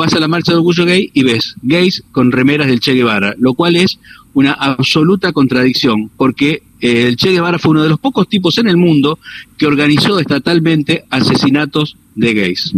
vas a la marcha de orgullo gay y ves gays con remeras del Che Guevara, lo cual es una absoluta contradicción, porque eh, el Che Guevara fue uno de los pocos tipos en el mundo que organizó estatalmente asesinatos de gays.